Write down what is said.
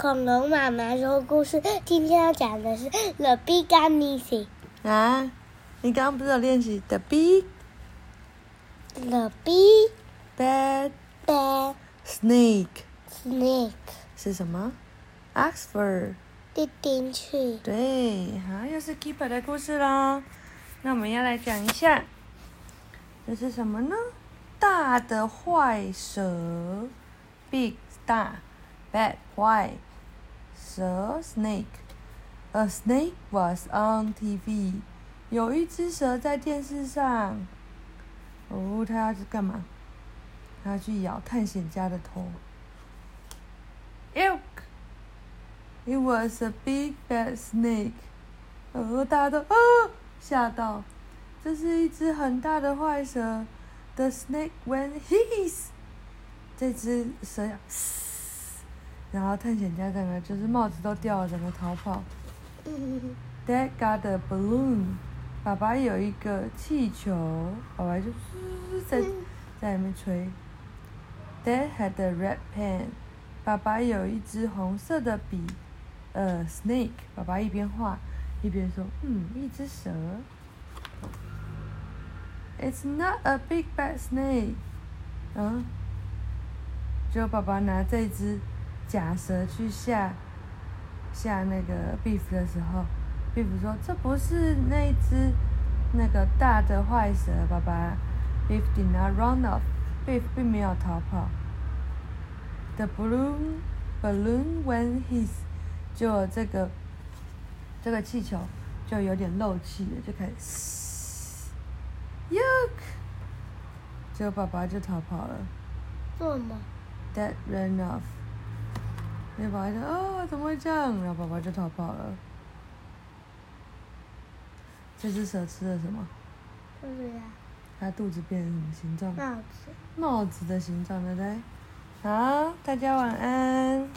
恐龙妈妈说故事，今天要讲的是 The Big and Missing。啊，你刚刚不是有练习 The Big The Big Bad Bad Snake Snake 是什么？Oxford。一进去，对，好，又是 Keeper 的故事喽。那我们要来讲一下，这是什么呢？大的坏蛇，Big 大，Bad 坏蛇 Snake。A snake was on TV。有一只蛇在电视上。哦，它要去干嘛？它要去咬探险家的头。Ew！It was a big bad snake。哦，大家都啊吓到，这是一只很大的坏蛇。The snake went hiss。这只蛇呀，然后探险家整个就是帽子都掉了，整个逃跑。Dad got a balloon。爸爸有一个气球，爸爸就在在里面吹。Dad had a red pen。爸爸有一支红色的笔。呃，snake，爸爸一边画一边说：“嗯，一只蛇。” It's not a big bad snake。嗯，就爸爸拿这只假蛇去吓吓那个 beef 的时候，beef 说：“这不是那只那个大的坏蛇，爸爸。”beef did not run off。beef 并没有逃跑。The balloon balloon went hiss。就这个这个气球就有点漏气了，就开始，yuck，结果爸爸就逃跑了。做什么？Dad ran off。那宝宝说：“哦，怎么会这样？”然后宝宝就逃跑了。这只蛇吃了什么？不知道。它肚子变成什么形状？帽子。帽子的形状，对不对？好，大家晚安。